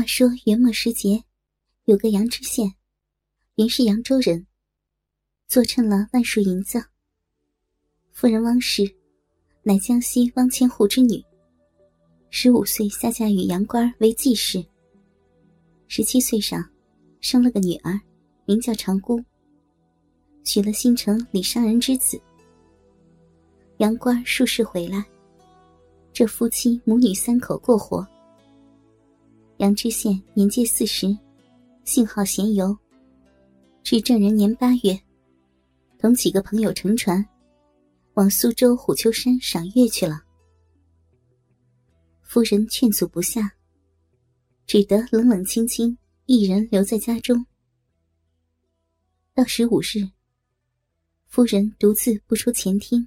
话说元末时节，有个杨知县，原是扬州人，坐趁了万数银子。夫人汪氏，乃江西汪千户之女，十五岁下嫁与杨官为继室。十七岁上，生了个女儿，名叫长姑，娶了新城李商人之子。杨官数世回来，这夫妻母女三口过活。杨知县年届四十，性好闲游。至正人年八月，同几个朋友乘船，往苏州虎丘山赏月去了。夫人劝阻不下，只得冷冷清清一人留在家中。到十五日，夫人独自不出前厅，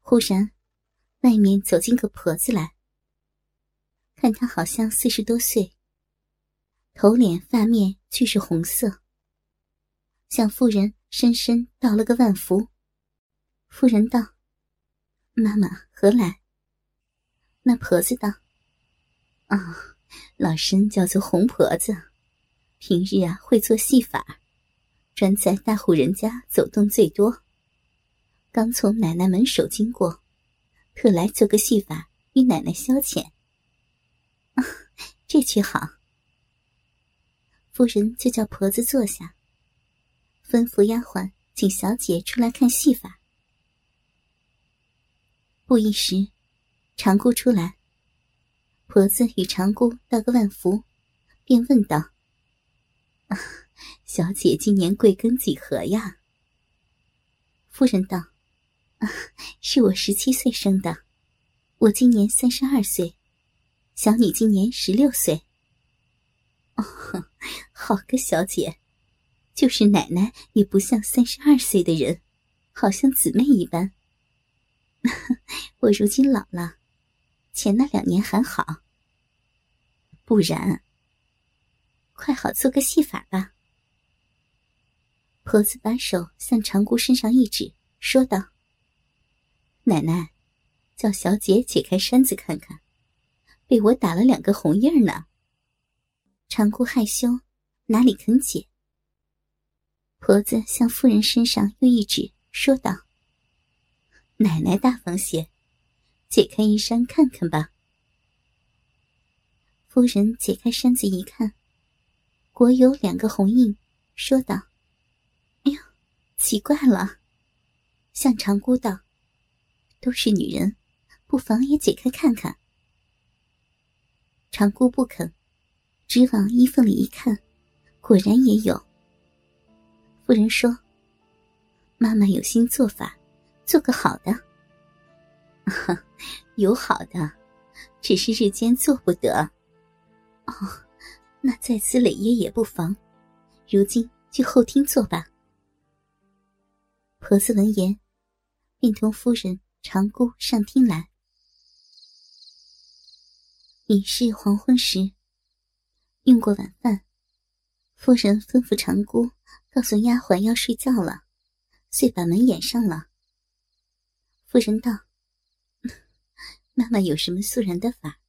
忽然，外面走进个婆子来。看他好像四十多岁，头脸发面俱是红色。向夫人深深道了个万福。夫人道：“妈妈何来？”那婆子道：“啊，老身叫做红婆子，平日啊会做戏法，专在大户人家走动最多。刚从奶奶门首经过，特来做个戏法与奶奶消遣。”这却好。夫人就叫婆子坐下，吩咐丫鬟请小姐出来看戏法。不一时，长姑出来，婆子与长姑道个万福，便问道：“小姐今年贵庚几何呀？”夫人道：“，是我十七岁生的，我今年三十二岁。”小女今年十六岁。哦，好个小姐，就是奶奶也不像三十二岁的人，好像姊妹一般。我如今老了，前那两年还好。不然，快好做个戏法吧。婆子把手向长姑身上一指，说道：“奶奶，叫小姐解开衫子看看。”被我打了两个红印呢。长姑害羞，哪里肯解？婆子向夫人身上又一指，说道：“奶奶大方些，解开衣衫看看吧。”夫人解开衫子一看，果有两个红印，说道：“哎呦，奇怪了。”向长姑道：“都是女人，不妨也解开看看。”长姑不肯，只往衣缝里一看，果然也有。夫人说：“妈妈有心做法，做个好的。有好的，只是日间做不得。哦，那在此累爷也不妨。如今去后厅做吧。”婆子闻言，便同夫人、长姑上厅来。已是黄昏时，用过晚饭，夫人吩咐长姑告诉丫鬟要睡觉了，遂把门掩上了。夫人道：“ 妈妈有什么肃然的法，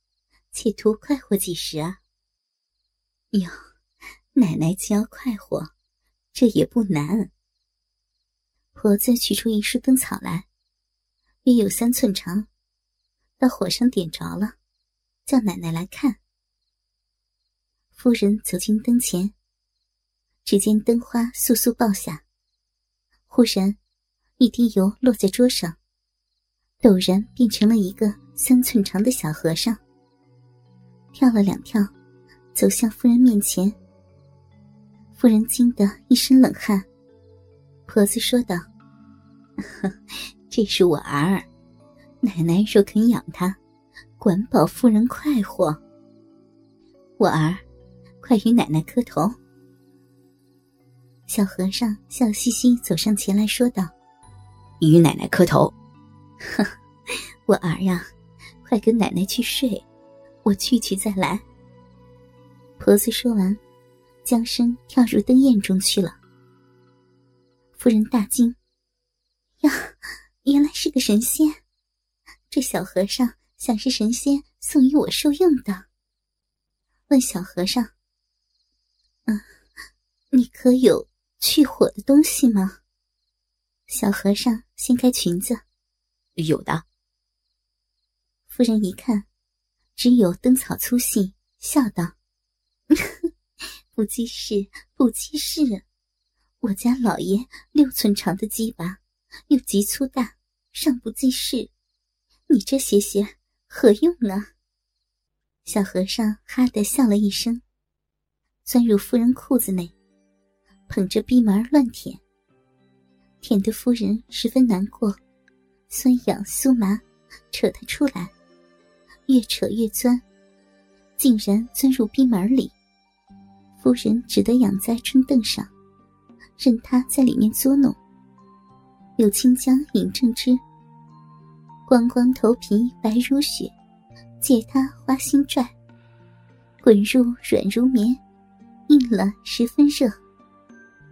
企图快活几时啊？”哟，奶奶既要快活，这也不难。婆子取出一束灯草来，约有三寸长，到火上点着了。叫奶奶来看。夫人走进灯前，只见灯花簌簌爆下，忽然一滴油落在桌上，陡然变成了一个三寸长的小和尚，跳了两跳，走向夫人面前。夫人惊得一身冷汗。婆子说道：“ 这是我儿，奶奶若肯养他。”管保夫人快活。我儿，快与奶奶磕头。小和尚笑嘻嘻走上前来说道：“与奶奶磕头。”呵，我儿呀，快跟奶奶去睡，我去去再来。婆子说完，将身跳入灯焰中去了。夫人大惊：“呀，原来是个神仙！这小和尚……”想是神仙送与我受用的。问小和尚：“嗯，你可有去火的东西吗？”小和尚掀开裙子：“有的。”夫人一看，只有灯草粗细，笑道：“ 不济事，不济事。我家老爷六寸长的鸡巴，又极粗大，尚不济事。你这些些何用呢？”小和尚哈的笑了一声，钻入夫人裤子内，捧着逼门乱舔，舔得夫人十分难过，酸痒酥麻，扯他出来。越扯越钻，竟然钻入逼门里。夫人只得仰在春凳上，任他在里面作弄。有清江饮正之，光光头皮白如雪，借他花心拽，滚入软如棉，硬了十分热。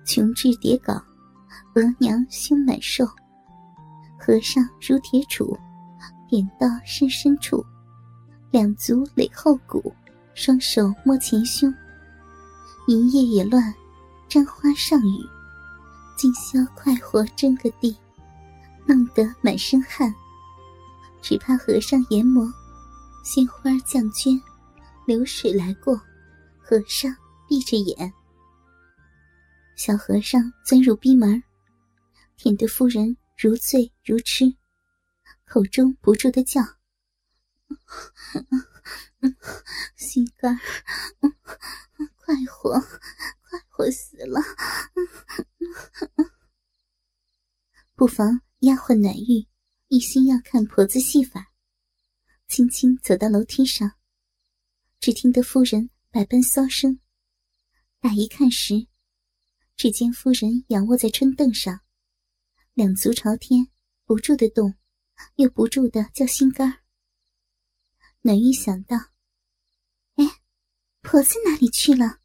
穷至叠稿，额娘胸满瘦，和尚如铁杵，点到深深处。两足垒后骨，双手摸前胸，银叶也乱，沾花上雨，今宵快活争个地，弄得满身汗。只怕和尚研磨，鲜花降捐，流水来过，和尚闭着眼。小和尚钻入逼门，舔得夫人如醉如痴，口中不住的叫。心肝，快活，快活死了！不妨丫鬟暖玉一心要看婆子戏法，轻轻走到楼梯上，只听得夫人百般骚声。打一看时，只见夫人仰卧在春凳上，两足朝天，不住的动，又不住的叫心肝儿。暖玉想到：“哎，婆子哪里去了？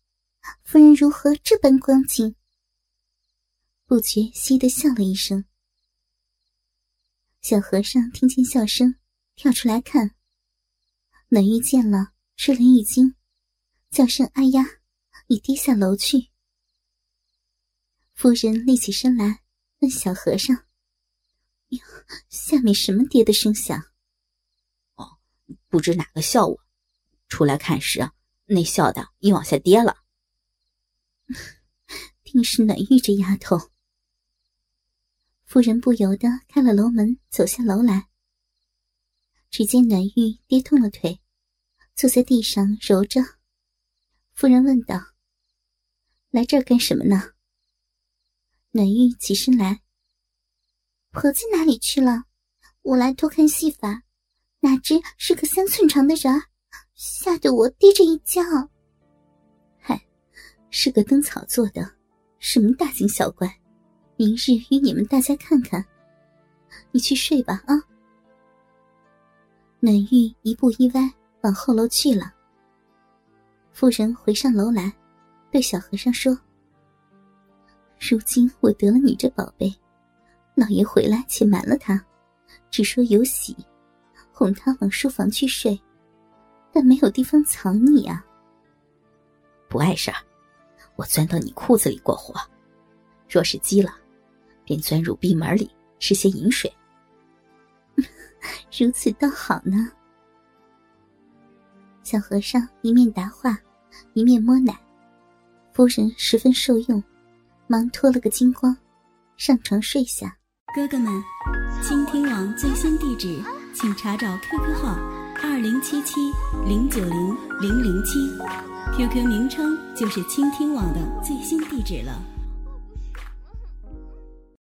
夫人如何这般光景？”不觉嘻的笑了一声。小和尚听见笑声，跳出来看。暖玉见了，吃了一惊，叫声“哎呀”，已跌下楼去。夫人立起身来，问小和尚：“哟，下面什么跌的声响？”哦不知哪个笑我，出来看时啊，那笑的已往下跌了。定是暖玉这丫头。夫人不由得开了楼门，走下楼来。只见暖玉跌痛了腿，坐在地上揉着。夫人问道：“来这儿干什么呢？”暖玉起身来：“婆子哪里去了？我来偷看戏法。”哪知是个三寸长的人儿，吓得我低着一叫。嗨，是个灯草做的，什么大惊小怪？明日与你们大家看看。你去睡吧，啊！暖玉一步一歪往后楼去了。妇人回上楼来，对小和尚说：“如今我得了你这宝贝，老爷回来且瞒了他，只说有喜。”哄他往书房去睡，但没有地方藏你啊！不碍事儿，我钻到你裤子里过活。若是急了，便钻入闭门里吃些饮水。如此倒好呢。小和尚一面答话，一面摸奶。夫人十分受用，忙脱了个精光，上床睡下。哥哥们，倾听网最新地址。请查找 QQ 号二零七七零九零零零七，QQ 名称就是倾听网的最新地址了。